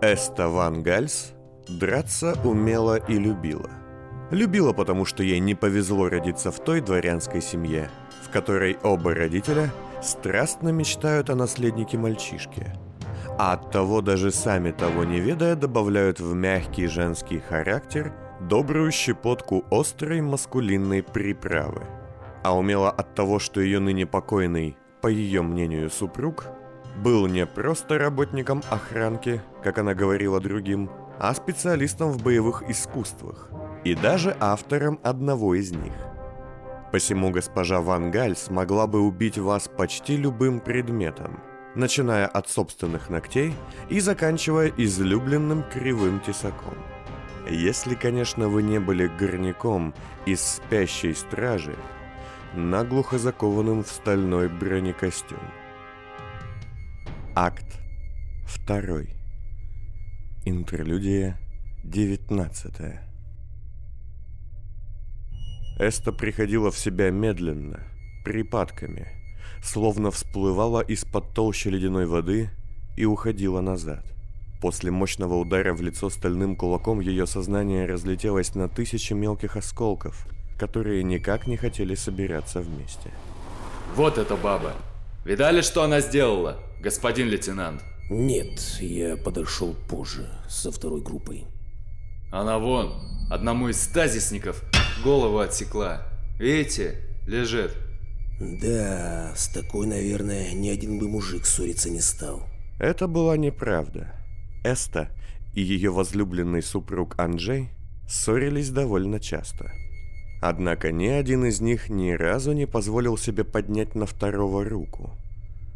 Эста Ван Гальс драться умела и любила. Любила, потому что ей не повезло родиться в той дворянской семье, в которой оба родителя страстно мечтают о наследнике мальчишке. А от того даже сами того не ведая добавляют в мягкий женский характер добрую щепотку острой маскулинной приправы. А умела от того, что ее ныне покойный, по ее мнению, супруг – был не просто работником охранки, как она говорила другим, а специалистом в боевых искусствах и даже автором одного из них. Посему госпожа Ван Галь смогла бы убить вас почти любым предметом, начиная от собственных ногтей и заканчивая излюбленным кривым тесаком. Если, конечно, вы не были горняком из спящей стражи, наглухо закованным в стальной бронекостюм. Акт 2. Интерлюдия 19. Эста приходила в себя медленно, припадками, словно всплывала из-под толщи ледяной воды и уходила назад. После мощного удара в лицо стальным кулаком ее сознание разлетелось на тысячи мелких осколков, которые никак не хотели собираться вместе. Вот эта баба! Видали, что она сделала? Господин лейтенант? Нет, я подошел позже, со второй группой. Она вон, одному из стазисников голову отсекла. Видите, лежит. Да, с такой, наверное, ни один бы мужик ссориться не стал. Это была неправда. Эста и ее возлюбленный супруг Анджей ссорились довольно часто. Однако ни один из них ни разу не позволил себе поднять на второго руку –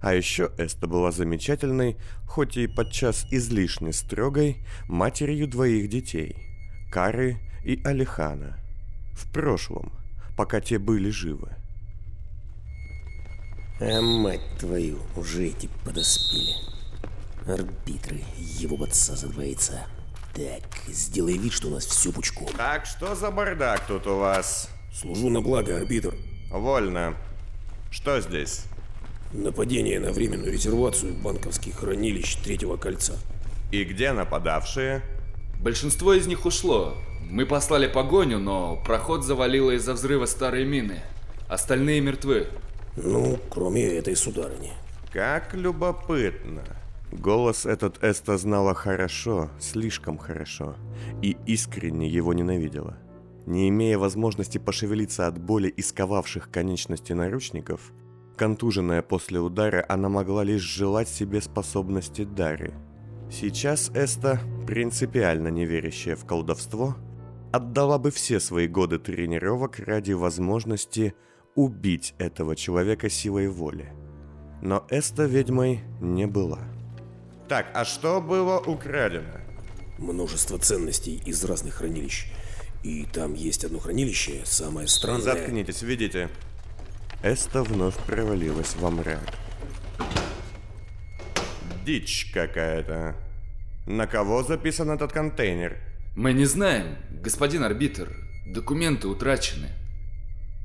а еще Эста была замечательной, хоть и подчас излишне строгой, матерью двоих детей – Кары и Алихана. В прошлом, пока те были живы. А мать твою, уже эти подоспели. Арбитры, его отца за два яйца. Так, сделай вид, что у нас все пучком. Так, что за бардак тут у вас? Служу на благо, арбитр. Вольно. Что здесь? Нападение на временную резервацию банковских хранилищ Третьего кольца. И где нападавшие? Большинство из них ушло. Мы послали погоню, но проход завалило из-за взрыва старой мины. Остальные мертвы. Ну, кроме этой сударыни. Как любопытно. Голос этот Эста знала хорошо, слишком хорошо, и искренне его ненавидела. Не имея возможности пошевелиться от боли исковавших конечности наручников, Контуженная после удара, она могла лишь желать себе способности Дары. Сейчас Эста, принципиально не верящая в колдовство, отдала бы все свои годы тренировок ради возможности убить этого человека силой воли. Но Эста ведьмой не была. Так, а что было украдено? Множество ценностей из разных хранилищ. И там есть одно хранилище, самое странное... Заткнитесь, видите? Эста вновь провалилась во мрак. Дичь какая-то. На кого записан этот контейнер? Мы не знаем, господин арбитр. Документы утрачены.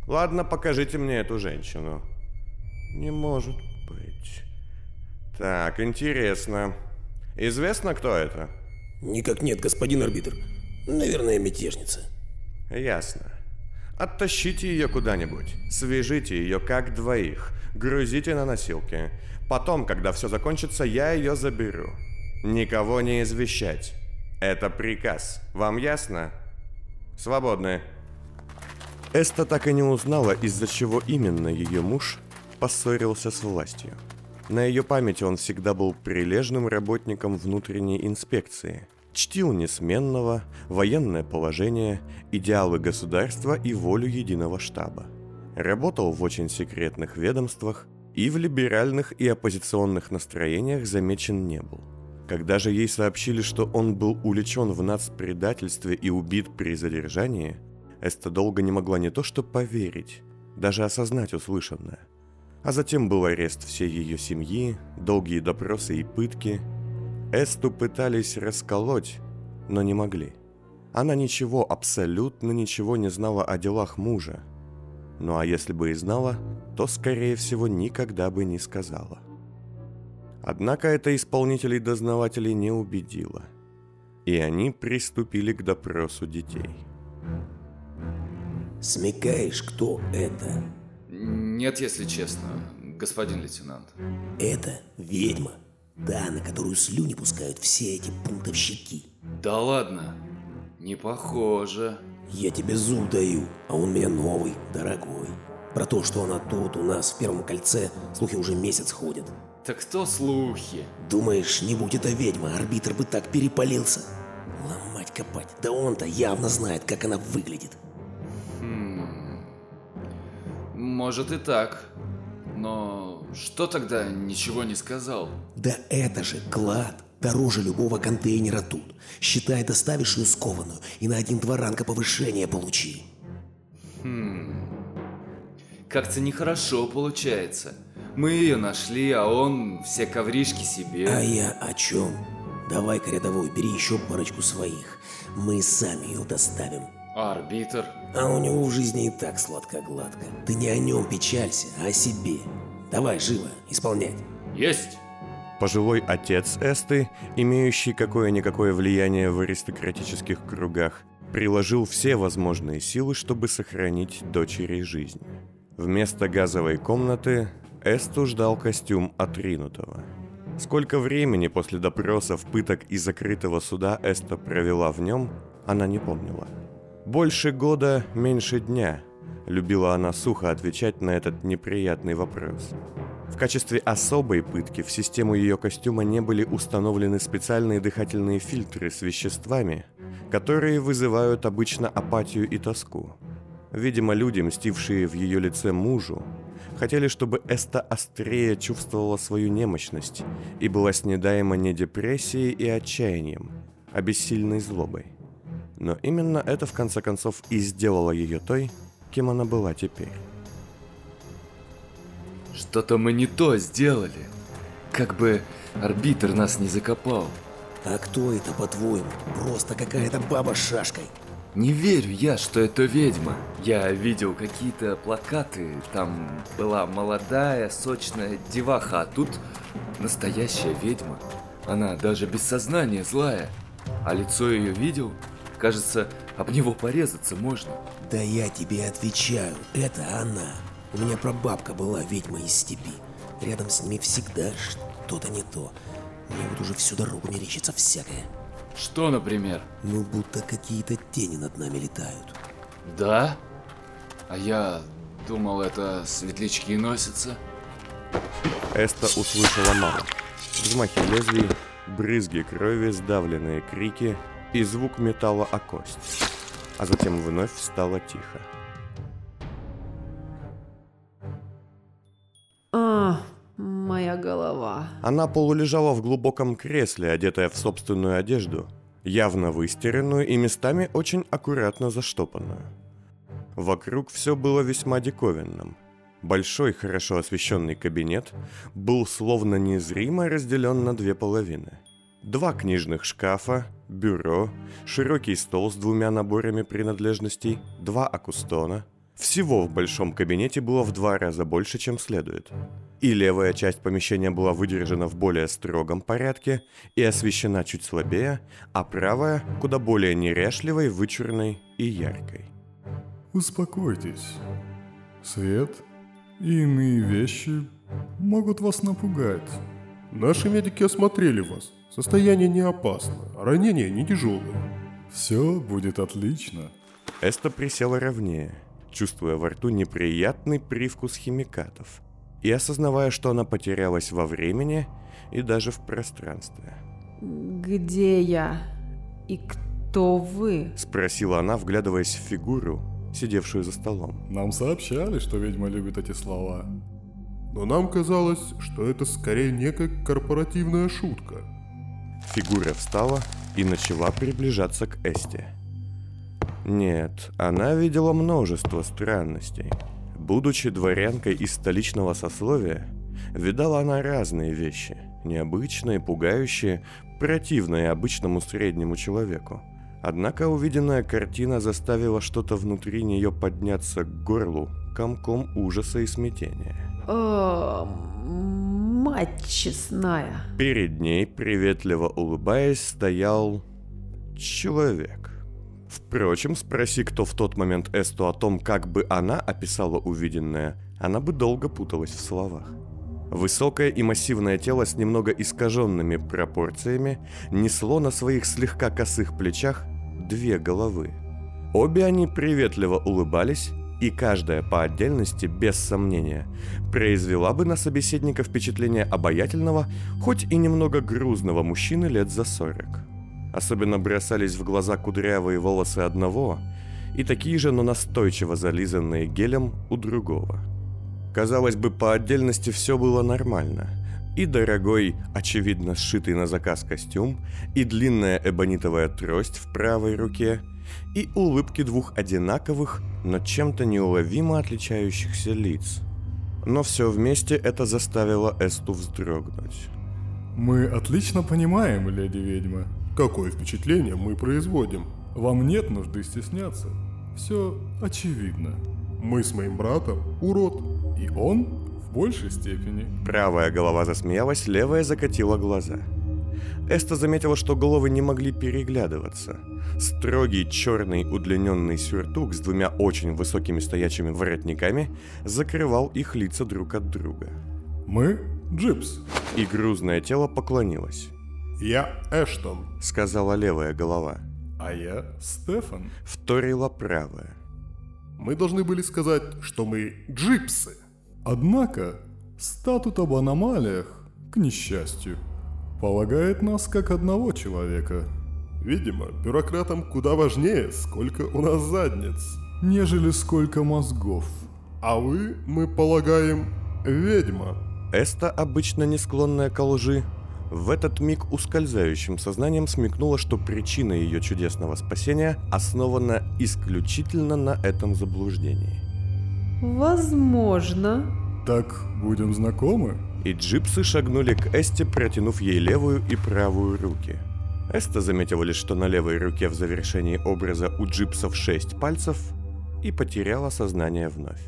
Ладно, покажите мне эту женщину. Не может быть. Так, интересно. Известно, кто это? Никак нет, господин арбитр. Наверное, мятежница. Ясно. Оттащите ее куда-нибудь, свяжите ее как двоих, грузите на носилки. Потом, когда все закончится, я ее заберу. Никого не извещать. Это приказ. Вам ясно? Свободны. Эста так и не узнала, из-за чего именно ее муж поссорился с властью. На ее памяти он всегда был прилежным работником внутренней инспекции – чтил несменного, военное положение, идеалы государства и волю единого штаба. Работал в очень секретных ведомствах и в либеральных и оппозиционных настроениях замечен не был. Когда же ей сообщили, что он был увлечен в нацпредательстве и убит при задержании, Эста долго не могла не то что поверить, даже осознать услышанное. А затем был арест всей ее семьи, долгие допросы и пытки – Эсту пытались расколоть, но не могли. Она ничего, абсолютно ничего не знала о делах мужа. Ну а если бы и знала, то, скорее всего, никогда бы не сказала. Однако это исполнителей-дознавателей не убедило. И они приступили к допросу детей. Смекаешь, кто это? Нет, если честно, господин лейтенант. Это ведьма. Та, на которую слюни пускают все эти пунктовщики. Да ладно, не похоже. Я тебе зуб даю, а он меня новый, дорогой. Про то, что она тут у нас в Первом кольце, слухи уже месяц ходят. Так кто слухи? Думаешь, не будь это ведьма, арбитр бы так перепалился? Ломать копать, да он-то явно знает, как она выглядит. Может и так. Но что тогда ничего не сказал? Да это же клад. Дороже любого контейнера тут. Считай, доставишь ее скованную и на один-два ранга повышения получи. Как-то нехорошо получается. Мы ее нашли, а он все ковришки себе. А я о чем? Давай-ка рядовой, бери еще парочку своих. Мы сами ее доставим. А арбитр? А у него в жизни и так сладко-гладко. Ты не о нем печалься, а о себе. Давай, живо, исполнять. Есть! Пожилой отец Эсты, имеющий какое-никакое влияние в аристократических кругах, приложил все возможные силы, чтобы сохранить дочери жизнь. Вместо газовой комнаты Эсту ждал костюм отринутого. Сколько времени после допросов, пыток и закрытого суда Эста провела в нем, она не помнила. Больше года, меньше дня. Любила она сухо отвечать на этот неприятный вопрос. В качестве особой пытки в систему ее костюма не были установлены специальные дыхательные фильтры с веществами, которые вызывают обычно апатию и тоску. Видимо, люди, мстившие в ее лице мужу, хотели, чтобы Эста острее чувствовала свою немощность и была снедаема не депрессией и отчаянием, а бессильной злобой. Но именно это в конце концов и сделало ее той, кем она была теперь. Что-то мы не то сделали. Как бы арбитр нас не закопал. А кто это, по-твоему? Просто какая-то баба с шашкой. Не верю я, что это ведьма. Я видел какие-то плакаты, там была молодая, сочная деваха, а тут настоящая ведьма. Она даже без сознания злая. А лицо ее видел? Кажется, об него порезаться можно. Да я тебе отвечаю, это она. У меня прабабка была ведьма из степи. Рядом с ними всегда что-то не то. Мне вот уже всю дорогу мерещится всякое. Что, например? Ну, будто какие-то тени над нами летают. Да? А я думал, это светлячки носятся. Эста услышала мало. Взмахи лезвий, брызги крови, сдавленные крики и звук металла о кость. А затем вновь стало тихо. А, моя голова. Она полулежала в глубоком кресле, одетая в собственную одежду, явно выстиранную и местами очень аккуратно заштопанную. Вокруг все было весьма диковинным. Большой, хорошо освещенный кабинет был словно незримо разделен на две половины. Два книжных шкафа, бюро, широкий стол с двумя наборами принадлежностей, два акустона. Всего в большом кабинете было в два раза больше, чем следует. И левая часть помещения была выдержана в более строгом порядке и освещена чуть слабее, а правая куда более неряшливой, вычурной и яркой. Успокойтесь. Свет и иные вещи могут вас напугать. Наши медики осмотрели вас. Состояние не опасно, ранения не тяжелые. Все будет отлично. Эста присела ровнее, чувствуя во рту неприятный привкус химикатов и осознавая, что она потерялась во времени и даже в пространстве. Где я? И кто вы? Спросила она, вглядываясь в фигуру, сидевшую за столом. Нам сообщали, что ведьма любит эти слова. Но нам казалось, что это скорее некая корпоративная шутка. Фигура встала и начала приближаться к Эсте. Нет, она видела множество странностей. Будучи дворянкой из столичного сословия, видала она разные вещи, необычные, пугающие, противные обычному среднему человеку. Однако увиденная картина заставила что-то внутри нее подняться к горлу комком ужаса и смятения. Мать честная. Перед ней, приветливо улыбаясь, стоял человек. Впрочем, спроси кто в тот момент Эсту о том, как бы она описала увиденное, она бы долго путалась в словах. Высокое и массивное тело с немного искаженными пропорциями несло на своих слегка косых плечах две головы. Обе они приветливо улыбались, и каждая по отдельности, без сомнения, произвела бы на собеседника впечатление обаятельного, хоть и немного грузного мужчины лет за сорок. Особенно бросались в глаза кудрявые волосы одного и такие же, но настойчиво зализанные гелем у другого. Казалось бы, по отдельности все было нормально. И дорогой, очевидно сшитый на заказ костюм, и длинная эбонитовая трость в правой руке, и улыбки двух одинаковых, но чем-то неуловимо отличающихся лиц. Но все вместе это заставило Эсту вздрогнуть. Мы отлично понимаем, леди-ведьма. Какое впечатление мы производим? Вам нет нужды стесняться. Все очевидно. Мы с моим братом урод. И он в большей степени. Правая голова засмеялась, левая закатила глаза. Эста заметила, что головы не могли переглядываться. Строгий черный удлиненный сюртук с двумя очень высокими стоячими воротниками закрывал их лица друг от друга. Мы Джипс. И грузное тело поклонилось. Я Эштон. Сказала левая голова. А я Стефан. Вторила правая. Мы должны были сказать, что мы джипсы. Однако, статут об аномалиях, к несчастью, полагает нас как одного человека, Видимо, бюрократам куда важнее, сколько у нас задниц. нежели сколько мозгов. А вы, мы полагаем, ведьма. Эста, обычно не склонная к лжи, в этот миг ускользающим сознанием смекнула, что причина ее чудесного спасения основана исключительно на этом заблуждении. Возможно. Так будем знакомы? И джипсы шагнули к Эсте, протянув ей левую и правую руки. Эста заметила лишь, что на левой руке в завершении образа у джипсов шесть пальцев и потеряла сознание вновь.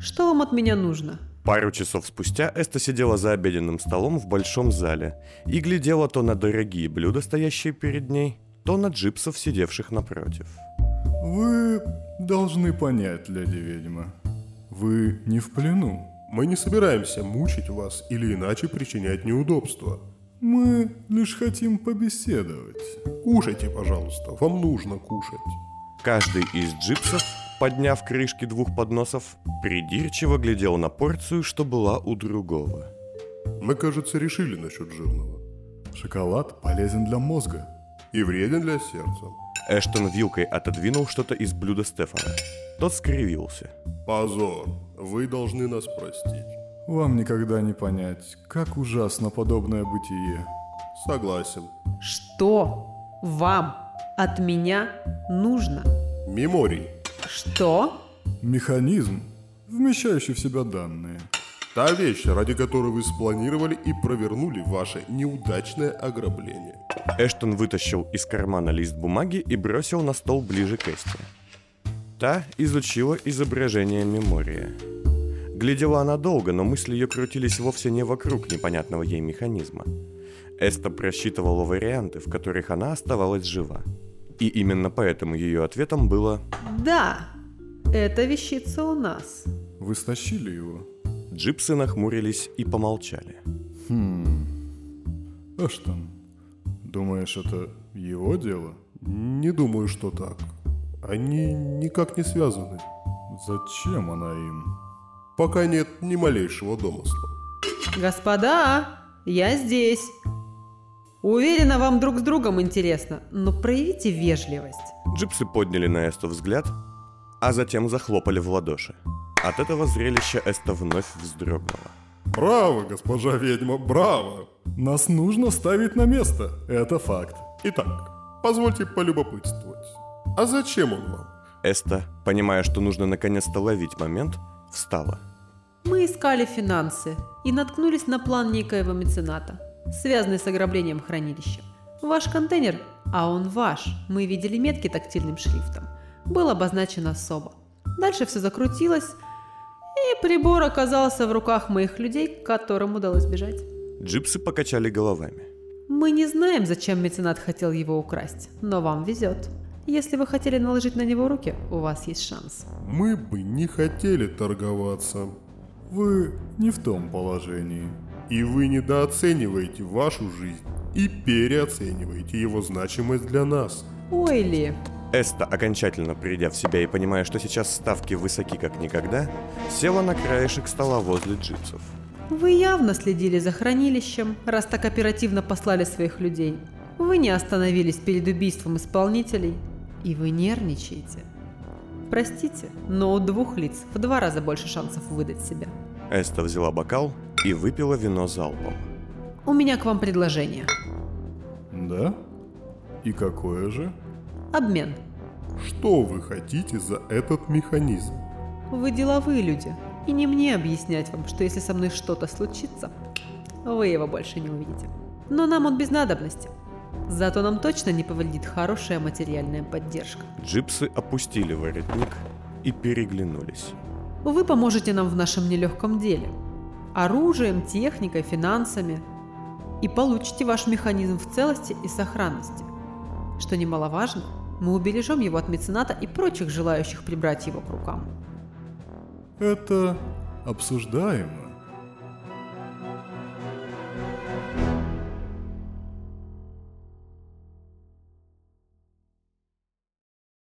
Что вам от меня нужно? Пару часов спустя Эста сидела за обеденным столом в большом зале и глядела то на дорогие блюда, стоящие перед ней, то на джипсов, сидевших напротив. Вы должны понять, леди-ведьма. Вы не в плену. Мы не собираемся мучить вас или иначе причинять неудобства. Мы лишь хотим побеседовать. Кушайте, пожалуйста, вам нужно кушать. Каждый из джипсов, подняв крышки двух подносов, придирчиво глядел на порцию, что была у другого. Мы, кажется, решили насчет жирного. Шоколад полезен для мозга. И вреден для сердца. Эштон вилкой отодвинул что-то из блюда Стефана. Тот скривился. Позор. Вы должны нас простить. Вам никогда не понять, как ужасно подобное бытие. Согласен. Что вам от меня нужно? Меморий. Что? Механизм, вмещающий в себя данные. Та вещь, ради которой вы спланировали и провернули ваше неудачное ограбление. Эштон вытащил из кармана лист бумаги и бросил на стол ближе к Эсте. Та изучила изображение мемория. Глядела она долго, но мысли ее крутились вовсе не вокруг непонятного ей механизма. Эста просчитывала варианты, в которых она оставалась жива. И именно поэтому ее ответом было Да, эта вещица у нас. Вы стащили его? Джипсы нахмурились и помолчали. Эштон, думаешь, это его дело? Не думаю, что так. Они никак не связаны. Зачем она им? Пока нет ни малейшего домысла. Господа, я здесь. Уверена, вам друг с другом интересно, но проявите вежливость. Джипсы подняли на Эсту взгляд, а затем захлопали в ладоши. От этого зрелища Эста вновь вздрогнула. Браво, госпожа ведьма, браво! Нас нужно ставить на место, это факт. Итак, позвольте полюбопытствовать. А зачем он вам? Эста, понимая, что нужно наконец-то ловить момент, встала. Мы искали финансы и наткнулись на план некоего мецената, связанный с ограблением хранилища. Ваш контейнер, а он ваш, мы видели метки тактильным шрифтом, был обозначен особо. Дальше все закрутилось, И прибор оказался в руках моих людей, которым удалось бежать. Джипсы покачали головами. Мы не знаем, зачем меценат хотел его украсть, но вам везет. Если вы хотели наложить на него руки, у вас есть шанс. Мы бы не хотели торговаться. Вы не в том положении. И вы недооцениваете вашу жизнь и переоцениваете его значимость для нас. Ой ли, Эста, окончательно придя в себя и понимая, что сейчас ставки высоки как никогда, села на краешек стола возле джипсов. вы явно следили за хранилищем, раз так оперативно послали своих людей. Вы не остановились перед убийством исполнителей, и вы нервничаете. Простите, но у двух лиц в два раза больше шансов выдать себя. Эста взяла бокал и выпила вино залпом. У меня к вам предложение. Да? И какое же? Обмен. Что вы хотите за этот механизм? Вы деловые люди, и не мне объяснять вам, что если со мной что-то случится, вы его больше не увидите. Но нам он без надобности. Зато нам точно не повредит хорошая материальная поддержка. Джипсы опустили воротник и переглянулись. Вы поможете нам в нашем нелегком деле. Оружием, техникой, финансами. И получите ваш механизм в целости и сохранности. Что немаловажно, мы убережем его от мецената и прочих желающих прибрать его к рукам. Это обсуждаемо.